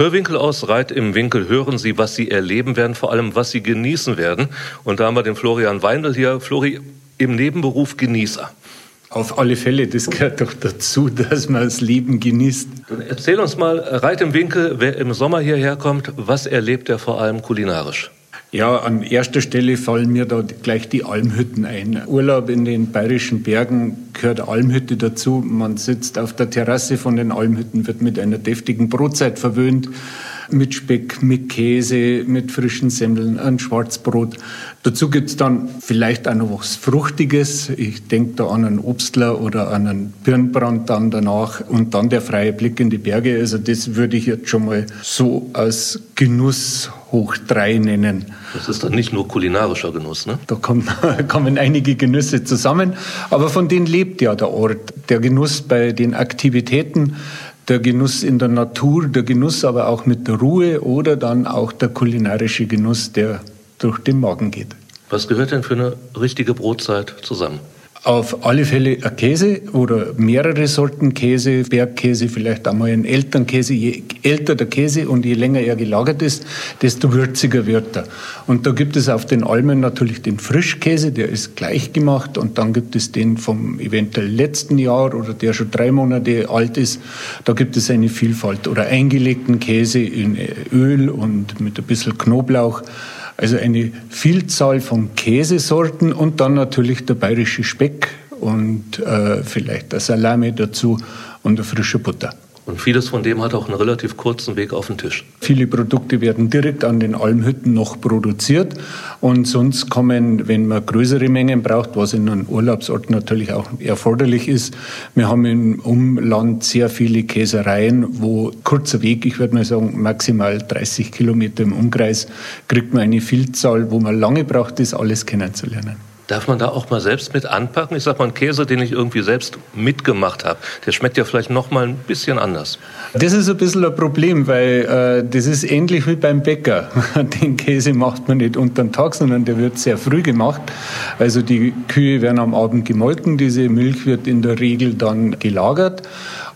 Hörwinkel aus Reit im Winkel hören Sie, was Sie erleben werden, vor allem was Sie genießen werden. Und da haben wir den Florian Weindl hier. Flori, im Nebenberuf Genießer. Auf alle Fälle, das gehört doch dazu, dass man das Leben genießt. Dann erzähl uns mal, Reit im Winkel, wer im Sommer hierher kommt, was erlebt er vor allem kulinarisch? Ja, an erster Stelle fallen mir da gleich die Almhütten ein. Urlaub in den bayerischen Bergen gehört Almhütte dazu. Man sitzt auf der Terrasse von den Almhütten, wird mit einer deftigen Brotzeit verwöhnt mit Speck, mit Käse, mit frischen Semmeln, ein Schwarzbrot. Dazu gibt's dann vielleicht auch noch was Fruchtiges. Ich denke da an einen Obstler oder an einen Birnbrand dann danach und dann der freie Blick in die Berge. Also das würde ich jetzt schon mal so als Genuss hoch drei nennen. Das ist dann nicht nur kulinarischer Genuss, ne? Da kommen, kommen einige Genüsse zusammen, aber von denen lebt ja der Ort. Der Genuss bei den Aktivitäten, der Genuss in der Natur, der Genuss aber auch mit der Ruhe oder dann auch der kulinarische Genuss, der durch den Magen geht. Was gehört denn für eine richtige Brotzeit zusammen? Auf alle Fälle ein Käse oder mehrere Sorten Käse, Bergkäse, vielleicht einmal ein Elternkäse. Je älter der Käse und je länger er gelagert ist, desto würziger wird er. Und da gibt es auf den Almen natürlich den Frischkäse, der ist gleich gemacht. Und dann gibt es den vom eventuell letzten Jahr oder der schon drei Monate alt ist. Da gibt es eine Vielfalt. Oder eingelegten Käse in Öl und mit ein bisschen Knoblauch. Also eine Vielzahl von Käsesorten und dann natürlich der bayerische Speck und äh, vielleicht der Salami dazu und eine frische Butter. Und vieles von dem hat auch einen relativ kurzen Weg auf den Tisch. Viele Produkte werden direkt an den Almhütten noch produziert. Und sonst kommen, wenn man größere Mengen braucht, was in einem Urlaubsort natürlich auch erforderlich ist. Wir haben im Umland sehr viele Käsereien, wo kurzer Weg, ich würde mal sagen maximal 30 Kilometer im Umkreis, kriegt man eine Vielzahl, wo man lange braucht, das alles kennenzulernen. Darf man da auch mal selbst mit anpacken? Ich sag mal, einen Käse, den ich irgendwie selbst mitgemacht habe, der schmeckt ja vielleicht noch mal ein bisschen anders. Das ist ein bisschen ein Problem, weil äh, das ist ähnlich wie beim Bäcker. Den Käse macht man nicht unter den Tag, sondern der wird sehr früh gemacht. Also die Kühe werden am Abend gemolken, diese Milch wird in der Regel dann gelagert.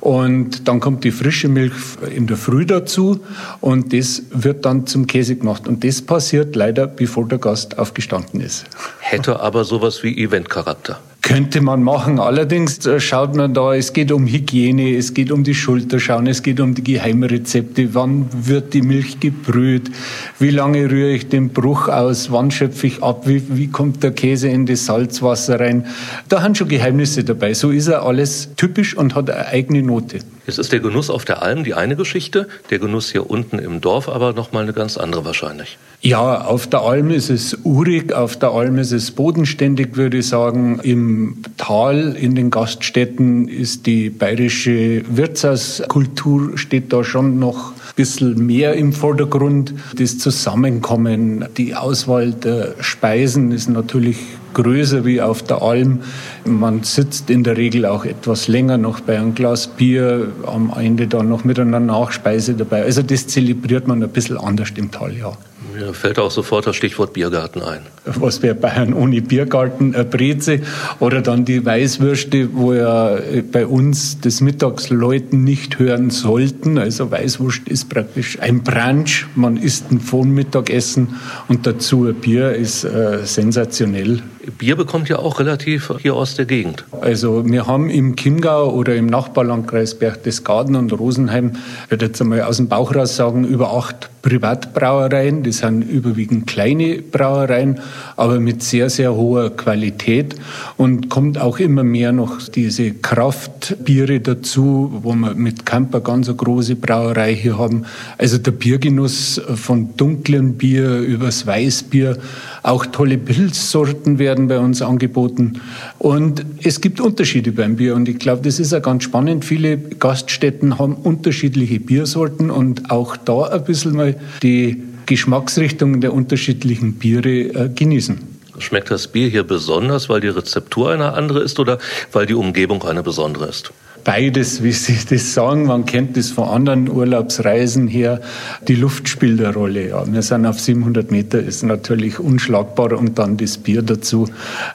Und dann kommt die frische Milch in der Früh dazu und das wird dann zum Käse gemacht. Und das passiert leider, bevor der Gast aufgestanden ist. Hätte aber sowas wie Eventcharakter. Könnte man machen. Allerdings äh, schaut man da, es geht um Hygiene, es geht um die Schulterschauen, es geht um die Geheimrezepte. Wann wird die Milch gebrüht? Wie lange rühre ich den Bruch aus? Wann schöpfe ich ab? Wie, wie kommt der Käse in das Salzwasser rein? Da haben schon Geheimnisse dabei. So ist er alles typisch und hat eine eigene Note. Jetzt ist der Genuss auf der Alm die eine Geschichte, der Genuss hier unten im Dorf aber noch mal eine ganz andere wahrscheinlich. Ja, auf der Alm ist es urig, auf der Alm ist es bodenständig, würde ich sagen. Im Tal, in den Gaststätten ist die bayerische Wirtshauskultur steht da schon noch ein bisschen mehr im Vordergrund. Das Zusammenkommen, die Auswahl der Speisen ist natürlich größer wie auf der Alm. Man sitzt in der Regel auch etwas länger noch bei einem Glas Bier, am Ende dann noch mit einer Nachspeise dabei. Also das zelebriert man ein bisschen anders im Tal, ja. Mir fällt auch sofort das Stichwort Biergarten ein. Was wäre Bayern ohne Biergarten? Eine Breze oder dann die Weißwürste, wo ja bei uns das Mittagsleuten nicht hören sollten. Also Weißwurst ist praktisch ein Brunch. Man isst ein Vormittagessen und dazu ein Bier ist äh, sensationell. Bier bekommt ja auch relativ hier aus der Gegend. Also wir haben im Chiemgau oder im Nachbarlandkreis Berchtesgaden und Rosenheim, ich würde jetzt einmal aus dem Bauch raus sagen, über acht Privatbrauereien. Das sind überwiegend kleine Brauereien, aber mit sehr, sehr hoher Qualität und kommt auch immer mehr noch diese Kraftbiere dazu, wo wir mit Camper ganz eine große Brauerei hier haben. Also der Biergenuss von dunklen Bier übers Weißbier, auch tolle Pilzsorten werden bei uns angeboten und es gibt Unterschiede beim Bier und ich glaube, das ist ja ganz spannend. Viele Gaststätten haben unterschiedliche Biersorten und auch da ein bisschen mal die Geschmacksrichtungen der unterschiedlichen Biere äh, genießen. Schmeckt das Bier hier besonders, weil die Rezeptur eine andere ist oder weil die Umgebung eine besondere ist? Beides, wie Sie das sagen, man kennt das von anderen Urlaubsreisen her. Die Luft spielt eine Rolle. Ja. Wir sind auf 700 Meter, ist natürlich unschlagbar und dann das Bier dazu.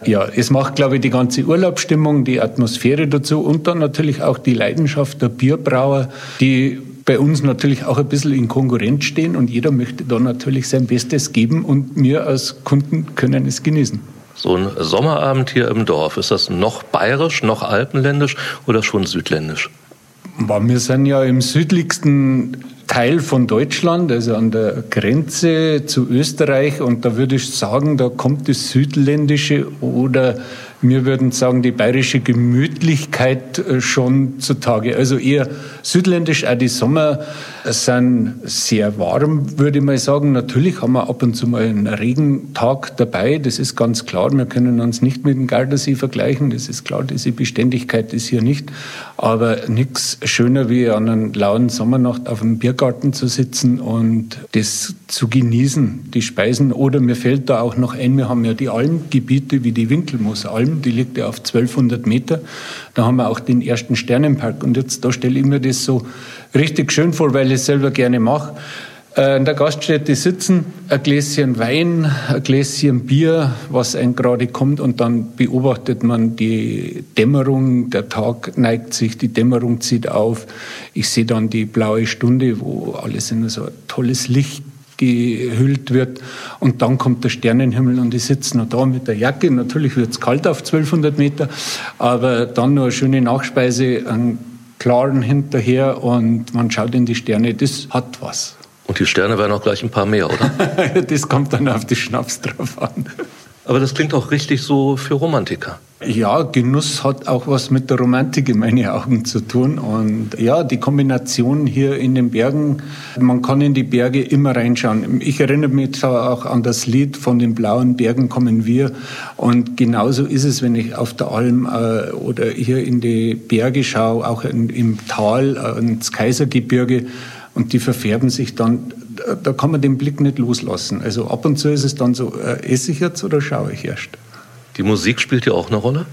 Ja, es macht, glaube ich, die ganze Urlaubsstimmung, die Atmosphäre dazu und dann natürlich auch die Leidenschaft der Bierbrauer, die bei uns natürlich auch ein bisschen in Konkurrenz stehen und jeder möchte da natürlich sein Bestes geben und wir als Kunden können es genießen. So ein Sommerabend hier im Dorf, ist das noch bayerisch, noch alpenländisch oder schon südländisch? Wir sind ja im südlichsten Teil von Deutschland, also an der Grenze zu Österreich. Und da würde ich sagen, da kommt das Südländische oder wir würden sagen, die bayerische Gemütlichkeit äh, schon zutage. Also eher südländisch, auch die Sommer sind sehr warm, würde ich mal sagen. Natürlich haben wir ab und zu mal einen Regentag dabei, das ist ganz klar. Wir können uns nicht mit dem Gardasee vergleichen, das ist klar, diese Beständigkeit ist hier nicht. Aber nichts schöner wie an einer lauen Sommernacht auf dem Biergarten zu sitzen und das zu genießen, die Speisen. Oder mir fällt da auch noch ein, wir haben ja die Almgebiete wie die Winkelmoosalm Alm, die liegt ja auf 1200 Meter. Da haben wir auch den ersten Sternenpark. Und jetzt, da stelle ich mir das so richtig schön vor, weil ich es selber gerne mache. Äh, in der Gaststätte sitzen, ein Gläschen Wein, ein Gläschen Bier, was einem gerade kommt, und dann beobachtet man die Dämmerung, der Tag neigt sich, die Dämmerung zieht auf. Ich sehe dann die blaue Stunde, wo alles in so ein tolles Licht gehüllt wird. Und dann kommt der Sternenhimmel und ich sitze noch da mit der Jacke. Natürlich wird es kalt auf 1200 Meter, aber dann noch eine schöne Nachspeise, einen klaren hinterher und man schaut in die Sterne. Das hat was. Und die Sterne werden auch gleich ein paar mehr, oder? das kommt dann auf die Schnaps drauf an. Aber das klingt auch richtig so für Romantiker. Ja, Genuss hat auch was mit der Romantik in meinen Augen zu tun. Und ja, die Kombination hier in den Bergen, man kann in die Berge immer reinschauen. Ich erinnere mich auch an das Lied von den blauen Bergen kommen wir. Und genauso ist es, wenn ich auf der Alm äh, oder hier in die Berge schaue, auch in, im Tal, äh, ins Kaisergebirge. Und die verfärben sich dann da kann man den Blick nicht loslassen. Also ab und zu ist es dann so, äh, esse ich jetzt oder schaue ich erst? Die Musik spielt ja auch eine Rolle?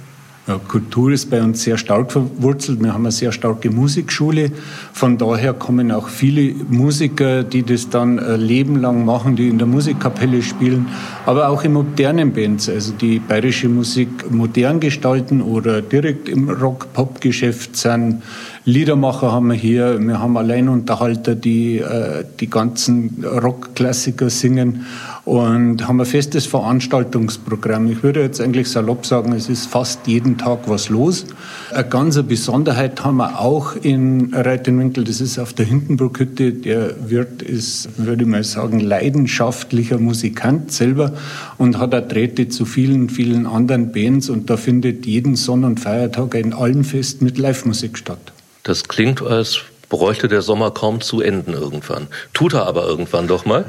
Ja, Kultur ist bei uns sehr stark verwurzelt. Wir haben eine sehr starke Musikschule. Von daher kommen auch viele Musiker, die das dann ein Leben lang machen, die in der Musikkapelle spielen, aber auch in modernen Bands, also die bayerische Musik modern gestalten oder direkt im Rock-Pop-Geschäft sind. Liedermacher haben wir hier, wir haben Alleinunterhalter, die äh, die ganzen Rockklassiker singen und haben ein festes Veranstaltungsprogramm. Ich würde jetzt eigentlich salopp sagen, es ist fast jeden Tag was los. Eine ganze Besonderheit haben wir auch in Reitenwinkel, das ist auf der Hindenburghütte. Der Wirt ist, würde ich mal sagen, leidenschaftlicher Musikant selber und hat auch Drähte zu vielen, vielen anderen Bands und da findet jeden Sonn- und Feiertag ein Allenfest mit Live-Musik statt. Das klingt, als bräuchte der Sommer kaum zu enden irgendwann. Tut er aber irgendwann doch mal.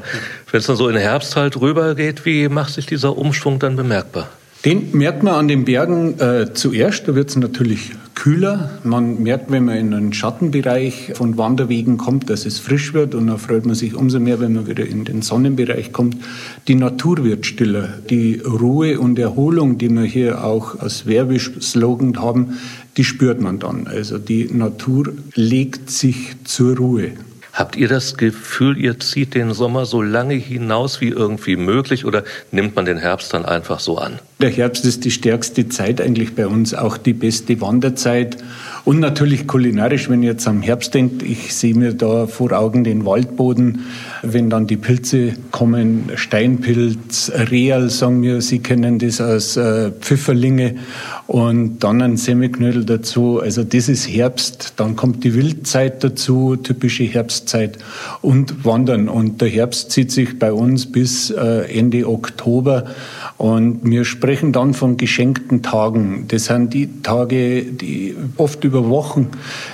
Wenn es dann so in den Herbst halt rübergeht, wie macht sich dieser Umschwung dann bemerkbar? Den merkt man an den Bergen äh, zuerst. Da wird es natürlich kühler. Man merkt, wenn man in einen Schattenbereich von Wanderwegen kommt, dass es frisch wird. Und dann freut man sich umso mehr, wenn man wieder in den Sonnenbereich kommt. Die Natur wird stiller. Die Ruhe und Erholung, die wir hier auch als Werbeslogan haben, die spürt man dann. Also die Natur legt sich zur Ruhe. Habt ihr das Gefühl, ihr zieht den Sommer so lange hinaus wie irgendwie möglich oder nimmt man den Herbst dann einfach so an? Der Herbst ist die stärkste Zeit eigentlich bei uns, auch die beste Wanderzeit. Und natürlich kulinarisch, wenn ihr jetzt am Herbst denkt, ich sehe mir da vor Augen den Waldboden, wenn dann die Pilze kommen, Steinpilz, Real, sagen wir, Sie kennen das als äh, Pfifferlinge und dann ein Semmelknödel dazu. Also das ist Herbst, dann kommt die Wildzeit dazu, typische Herbstzeit und Wandern. Und der Herbst zieht sich bei uns bis äh, Ende Oktober und wir sprechen dann von geschenkten Tagen. Das sind die Tage, die oft über Wochen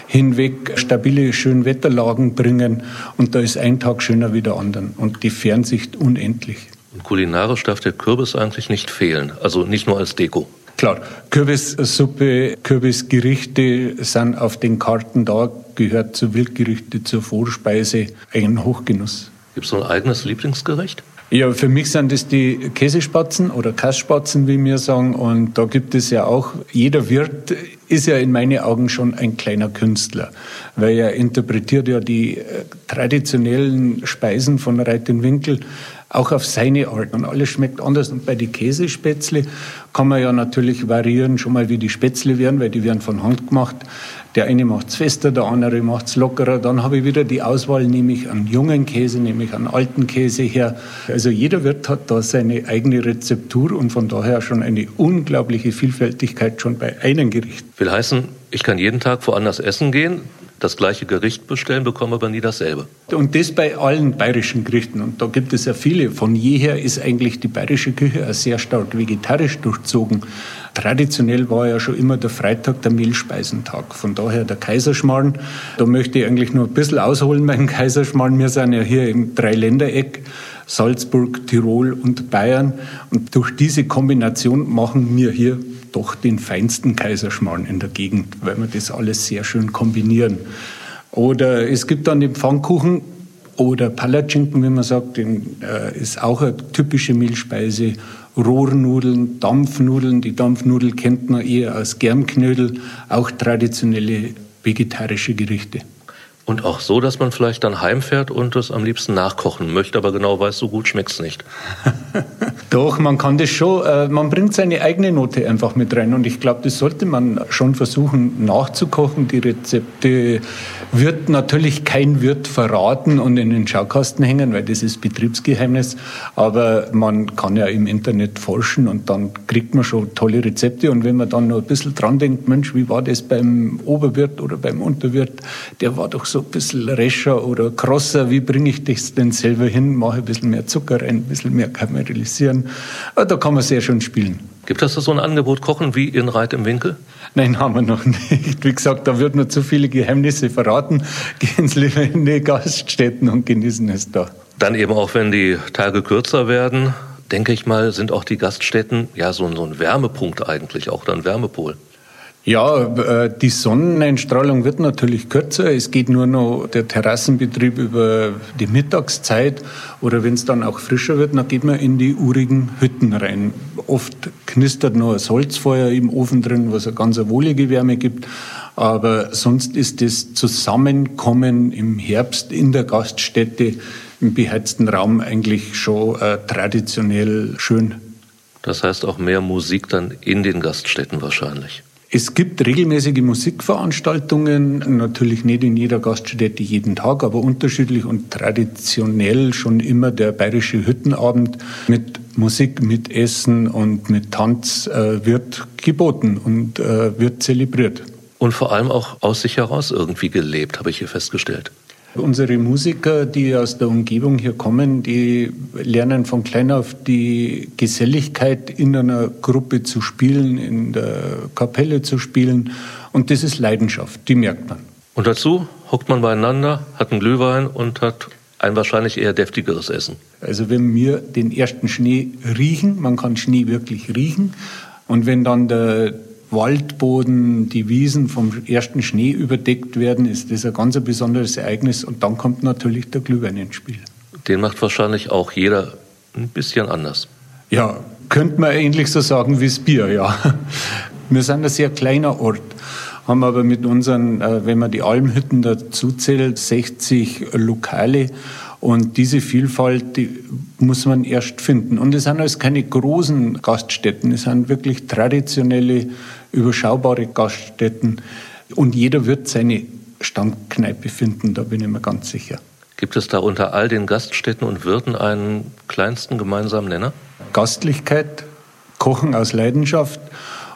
hinweg stabile Schönwetterlagen bringen. Und da ist ein Tag schöner wie der andere. Und die Fernsicht unendlich. Und kulinarisch darf der Kürbis eigentlich nicht fehlen. Also nicht nur als Deko. Klar, Kürbissuppe, Kürbisgerichte sind auf den Karten da, gehört zu Wildgerichte, zur Vorspeise, ein Hochgenuss. Gibt es so ein eigenes Lieblingsgericht? Ja, für mich sind das die Käsespatzen oder Kassspatzen, wie wir sagen. Und da gibt es ja auch, jeder Wirt ist ja in meinen Augen schon ein kleiner Künstler, weil er interpretiert ja die äh, traditionellen Speisen von Reit Winkel auch auf seine Art. Und alles schmeckt anders. Und bei den Käsespätzle kann man ja natürlich variieren, schon mal wie die Spätzle werden, weil die werden von Hand gemacht. Der eine macht es fester, der andere macht es lockerer. Dann habe ich wieder die Auswahl, nehme ich an jungen Käse, nehme ich an alten Käse her. Also jeder Wirt hat da seine eigene Rezeptur und von daher schon eine unglaubliche Vielfältigkeit schon bei einem Gericht. Will heißen, ich kann jeden Tag woanders essen gehen, das gleiche Gericht bestellen, bekomme aber nie dasselbe. Und das bei allen bayerischen Gerichten. Und da gibt es ja viele. Von jeher ist eigentlich die bayerische Küche sehr stark vegetarisch durchzogen. Traditionell war ja schon immer der Freitag der Mehlspeisentag. Von daher der Kaiserschmarrn. Da möchte ich eigentlich nur ein bisschen ausholen beim Kaiserschmarrn. Wir sind ja hier im Dreiländereck. Salzburg, Tirol und Bayern. Und durch diese Kombination machen wir hier doch den feinsten Kaiserschmarrn in der Gegend, weil wir das alles sehr schön kombinieren. Oder es gibt dann den Pfannkuchen oder Palatschinken, wie man sagt, den, äh, ist auch eine typische Mehlspeise. Rohrnudeln, Dampfnudeln. Die Dampfnudel kennt man eher als Germknödel, auch traditionelle vegetarische Gerichte. Und auch so, dass man vielleicht dann heimfährt und es am liebsten nachkochen möchte, aber genau weiß, so gut schmeckt es nicht. Doch, man kann das schon, äh, man bringt seine eigene Note einfach mit rein und ich glaube, das sollte man schon versuchen nachzukochen. Die Rezepte wird natürlich kein Wirt verraten und in den Schaukasten hängen, weil das ist Betriebsgeheimnis, aber man kann ja im Internet forschen und dann kriegt man schon tolle Rezepte und wenn man dann noch ein bisschen dran denkt, Mensch, wie war das beim Oberwirt oder beim Unterwirt, der war doch ein bisschen rescher oder krosser, wie bringe ich das denn selber hin, mache ein bisschen mehr Zucker rein, ein bisschen mehr karamellisieren da kann man sehr schön spielen. Gibt es da so ein Angebot Kochen wie in Reit im Winkel? Nein, haben wir noch nicht. Wie gesagt, da wird man zu viele Geheimnisse verraten. Gehen Sie lieber in die Gaststätten und genießen es da. Dann eben auch, wenn die Tage kürzer werden, denke ich mal, sind auch die Gaststätten ja so, ein Wärmepunkt eigentlich, auch dann Wärmepol. Ja, äh, die Sonneneinstrahlung wird natürlich kürzer. Es geht nur noch der Terrassenbetrieb über die Mittagszeit oder wenn es dann auch frischer wird, dann geht man in die urigen Hütten rein. Oft knistert noch das Holzfeuer im Ofen drin, was eine ganz wohlige Wärme gibt. Aber sonst ist das Zusammenkommen im Herbst in der Gaststätte im beheizten Raum eigentlich schon äh, traditionell schön. Das heißt auch mehr Musik dann in den Gaststätten wahrscheinlich. Es gibt regelmäßige Musikveranstaltungen, natürlich nicht in jeder Gaststätte jeden Tag, aber unterschiedlich und traditionell schon immer der bayerische Hüttenabend mit Musik, mit Essen und mit Tanz äh, wird geboten und äh, wird zelebriert. Und vor allem auch aus sich heraus irgendwie gelebt, habe ich hier festgestellt. Unsere Musiker, die aus der Umgebung hier kommen, die lernen von klein auf die Geselligkeit in einer Gruppe zu spielen, in der Kapelle zu spielen. Und das ist Leidenschaft, die merkt man. Und dazu hockt man beieinander, hat einen Glühwein und hat ein wahrscheinlich eher deftigeres Essen. Also wenn wir den ersten Schnee riechen, man kann Schnee wirklich riechen, und wenn dann der, Waldboden, die Wiesen vom ersten Schnee überdeckt werden, ist das ein ganz besonderes Ereignis. Und dann kommt natürlich der Glühwein ins Spiel. Den macht wahrscheinlich auch jeder ein bisschen anders. Ja, könnte man ähnlich so sagen wie das Bier, ja. Wir sind ein sehr kleiner Ort, haben aber mit unseren, äh, wenn man die Almhütten dazu zählt, 60 Lokale und diese Vielfalt, die muss man erst finden. Und es sind also keine großen Gaststätten, es sind wirklich traditionelle, überschaubare Gaststätten. Und jeder wird seine Stammkneipe finden, da bin ich mir ganz sicher. Gibt es da unter all den Gaststätten und Wirten einen kleinsten gemeinsamen Nenner? Gastlichkeit, Kochen aus Leidenschaft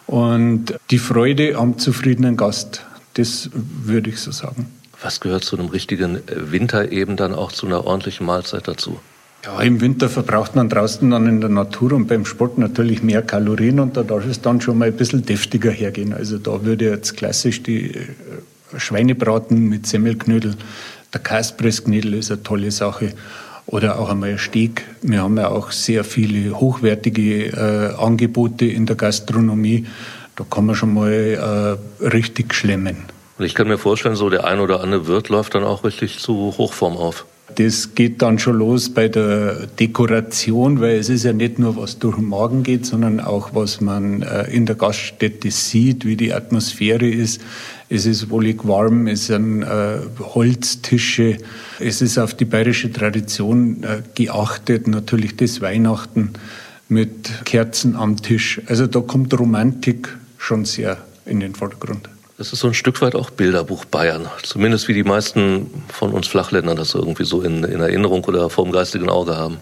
und die Freude am zufriedenen Gast. Das würde ich so sagen. Was gehört zu einem richtigen Winter eben dann auch zu einer ordentlichen Mahlzeit dazu? Ja, im Winter verbraucht man draußen dann in der Natur und beim Sport natürlich mehr Kalorien und da darf es dann schon mal ein bisschen deftiger hergehen. Also da würde jetzt klassisch die äh, Schweinebraten mit Semmelknödel, der Kaspressknödel ist eine tolle Sache oder auch einmal ein Steak. Wir haben ja auch sehr viele hochwertige äh, Angebote in der Gastronomie. Da kann man schon mal äh, richtig schlemmen. Und ich kann mir vorstellen, so der ein oder andere Wirt läuft dann auch richtig zu Hochform auf. Das geht dann schon los bei der Dekoration, weil es ist ja nicht nur, was durch den Magen geht, sondern auch, was man äh, in der Gaststätte sieht, wie die Atmosphäre ist. Es ist wohlig warm, es sind äh, Holztische, es ist auf die bayerische Tradition äh, geachtet, natürlich das Weihnachten mit Kerzen am Tisch. Also da kommt Romantik schon sehr in den Vordergrund. Das ist so ein Stück weit auch Bilderbuch Bayern. Zumindest wie die meisten von uns Flachländern das irgendwie so in, in Erinnerung oder vor dem geistigen Auge haben.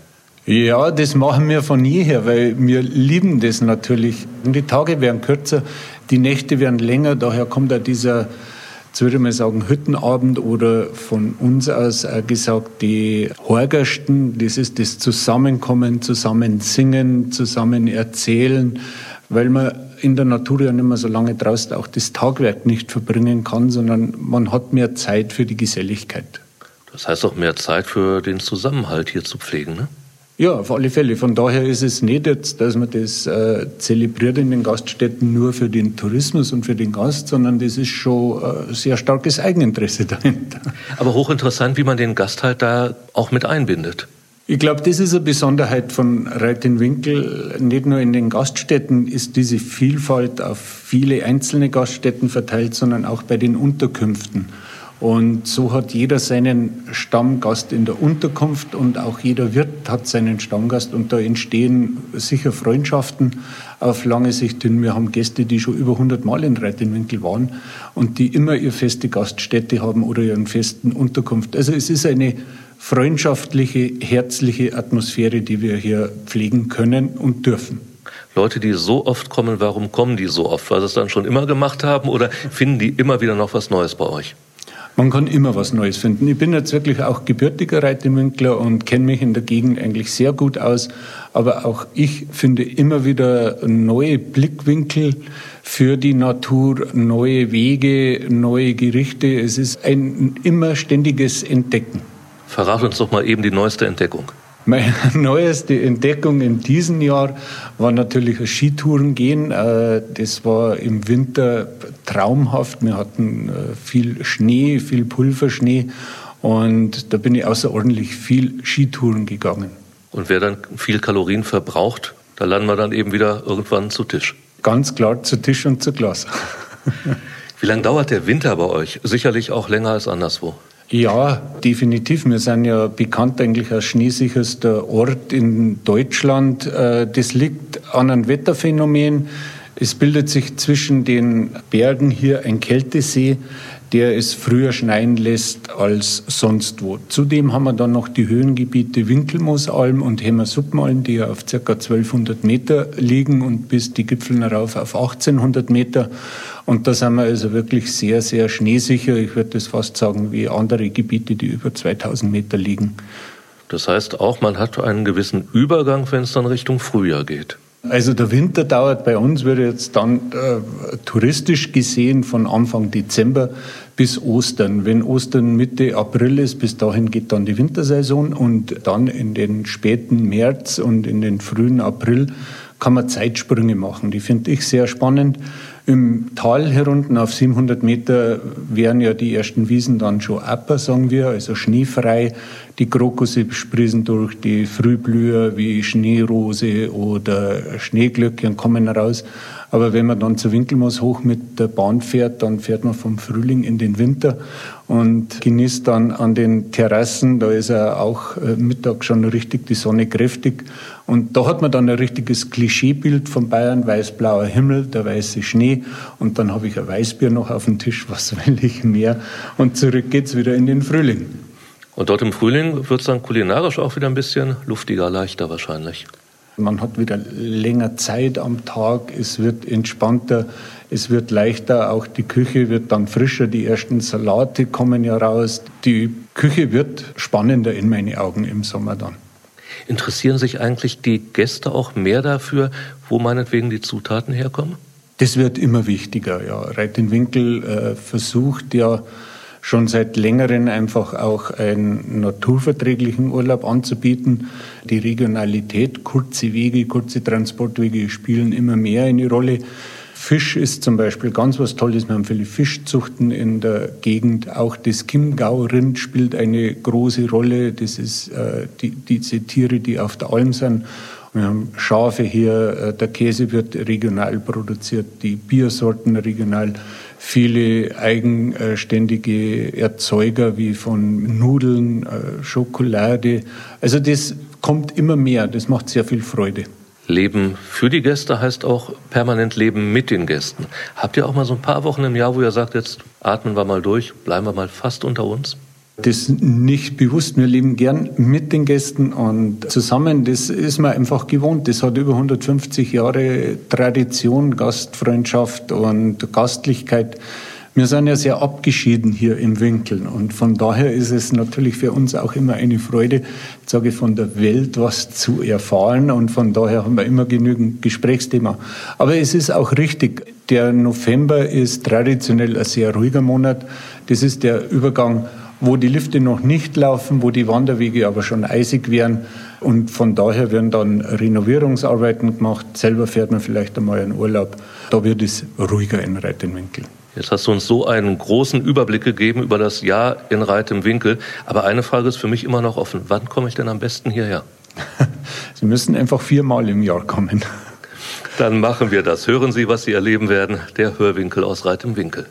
Ja, das machen wir von jeher, weil wir lieben das natürlich. Die Tage werden kürzer, die Nächte werden länger, daher kommt da dieser, jetzt würde mal sagen, Hüttenabend oder von uns aus gesagt die Horgersten. Das ist das Zusammenkommen, zusammen singen, zusammen erzählen, weil man in der Natur ja nicht mehr so lange draußen auch das Tagwerk nicht verbringen kann, sondern man hat mehr Zeit für die Geselligkeit. Das heißt auch mehr Zeit für den Zusammenhalt hier zu pflegen, ne? Ja, auf alle Fälle. Von daher ist es nicht jetzt, dass man das äh, zelebriert in den Gaststätten nur für den Tourismus und für den Gast, sondern das ist schon äh, sehr starkes Eigeninteresse dahinter. Aber hochinteressant, wie man den Gast halt da auch mit einbindet. Ich glaube, das ist eine Besonderheit von Reitenwinkel. Nicht nur in den Gaststätten ist diese Vielfalt auf viele einzelne Gaststätten verteilt, sondern auch bei den Unterkünften. Und so hat jeder seinen Stammgast in der Unterkunft und auch jeder Wirt hat seinen Stammgast und da entstehen sicher Freundschaften auf lange Sicht hin. Wir haben Gäste, die schon über 100 Mal in Reitenwinkel waren und die immer ihre feste Gaststätte haben oder ihren festen Unterkunft. Also es ist eine freundschaftliche, herzliche Atmosphäre, die wir hier pflegen können und dürfen. Leute, die so oft kommen, warum kommen die so oft? Weil sie es dann schon immer gemacht haben oder finden die immer wieder noch was Neues bei euch? Man kann immer was Neues finden. Ich bin jetzt wirklich auch gebürtiger Reitemünkler und kenne mich in der Gegend eigentlich sehr gut aus. Aber auch ich finde immer wieder neue Blickwinkel für die Natur, neue Wege, neue Gerichte. Es ist ein immer ständiges Entdecken. Verrat uns doch mal eben die neueste Entdeckung. Meine neueste Entdeckung in diesem Jahr war natürlich ein Skitouren gehen. Äh, das war im Winter traumhaft. Wir hatten äh, viel Schnee, viel Pulverschnee und da bin ich außerordentlich viel Skitouren gegangen. Und wer dann viel Kalorien verbraucht, da landen wir dann eben wieder irgendwann zu Tisch. Ganz klar zu Tisch und zu Glas. Wie lange dauert der Winter bei euch? Sicherlich auch länger als anderswo. Ja, definitiv. Wir sind ja bekannt eigentlich als schneesicherster Ort in Deutschland. Äh, das liegt an einem Wetterphänomen. Es bildet sich zwischen den Bergen hier ein Kältesee, der es früher schneien lässt als sonst wo. Zudem haben wir dann noch die Höhengebiete Winkelmoosalm und Hemmersuppenalm, die ja auf ca. 1200 Meter liegen und bis die Gipfel herauf auf 1800 Meter. Und da sind wir also wirklich sehr, sehr schneesicher. Ich würde das fast sagen wie andere Gebiete, die über 2000 Meter liegen. Das heißt auch, man hat einen gewissen Übergang, wenn es dann Richtung Frühjahr geht. Also der Winter dauert bei uns, würde jetzt dann äh, touristisch gesehen von Anfang Dezember bis Ostern. Wenn Ostern Mitte April ist, bis dahin geht dann die Wintersaison und dann in den späten März und in den frühen April kann man Zeitsprünge machen. Die finde ich sehr spannend. Im Tal herunten auf 700 Meter wären ja die ersten Wiesen dann schon upper, sagen wir, also schneefrei. Die Krokusse sprießen durch, die Frühblüher wie Schneerose oder Schneeglöckchen kommen raus. Aber wenn man dann zu Winkelmoos hoch mit der Bahn fährt, dann fährt man vom Frühling in den Winter und genießt dann an den Terrassen, da ist ja auch äh, Mittag schon richtig die Sonne kräftig. Und da hat man dann ein richtiges Klischeebild von Bayern, weiß-blauer Himmel, der weiße Schnee und dann habe ich ein Weißbier noch auf dem Tisch, was will ich mehr? Und zurück geht's wieder in den Frühling. Und dort im Frühling wird es dann kulinarisch auch wieder ein bisschen luftiger, leichter wahrscheinlich. Man hat wieder länger Zeit am Tag, es wird entspannter, es wird leichter, auch die Küche wird dann frischer, die ersten Salate kommen ja raus. Die Küche wird spannender in meine Augen im Sommer dann. Interessieren sich eigentlich die Gäste auch mehr dafür, wo meinetwegen die Zutaten herkommen? Das wird immer wichtiger, ja. Reit den Winkel äh, versucht ja schon seit längerem einfach auch einen naturverträglichen Urlaub anzubieten. Die Regionalität, kurze Wege, kurze Transportwege spielen immer mehr eine Rolle. Fisch ist zum Beispiel ganz was Tolles. Wir haben viele Fischzuchten in der Gegend. Auch das Chiemgau-Rind spielt eine große Rolle. Das ist äh, die, diese Tiere, die auf der Alm sind. Wir haben Schafe hier, äh, der Käse wird regional produziert, die Biersorten regional viele eigenständige Erzeuger wie von Nudeln, äh, Schokolade. Also das kommt immer mehr, das macht sehr viel Freude. Leben für die Gäste heißt auch permanent leben mit den Gästen. Habt ihr auch mal so ein paar Wochen im Jahr, wo ihr sagt, jetzt atmen wir mal durch, bleiben wir mal fast unter uns? Das nicht bewusst. Wir leben gern mit den Gästen und zusammen. Das ist man einfach gewohnt. Das hat über 150 Jahre Tradition, Gastfreundschaft und Gastlichkeit. Wir sind ja sehr abgeschieden hier im Winkel und von daher ist es natürlich für uns auch immer eine Freude, sage von der Welt was zu erfahren und von daher haben wir immer genügend Gesprächsthema. Aber es ist auch richtig, der November ist traditionell ein sehr ruhiger Monat. Das ist der Übergang wo die Lifte noch nicht laufen, wo die Wanderwege aber schon eisig wären. Und von daher werden dann Renovierungsarbeiten gemacht. Selber fährt man vielleicht einmal in Urlaub. Da wird es ruhiger in Reitenwinkel. Jetzt hast du uns so einen großen Überblick gegeben über das Jahr in Reit im Winkel. Aber eine Frage ist für mich immer noch offen. Wann komme ich denn am besten hierher? Sie müssen einfach viermal im Jahr kommen. Dann machen wir das. Hören Sie, was Sie erleben werden. Der Hörwinkel aus Reit im Winkel.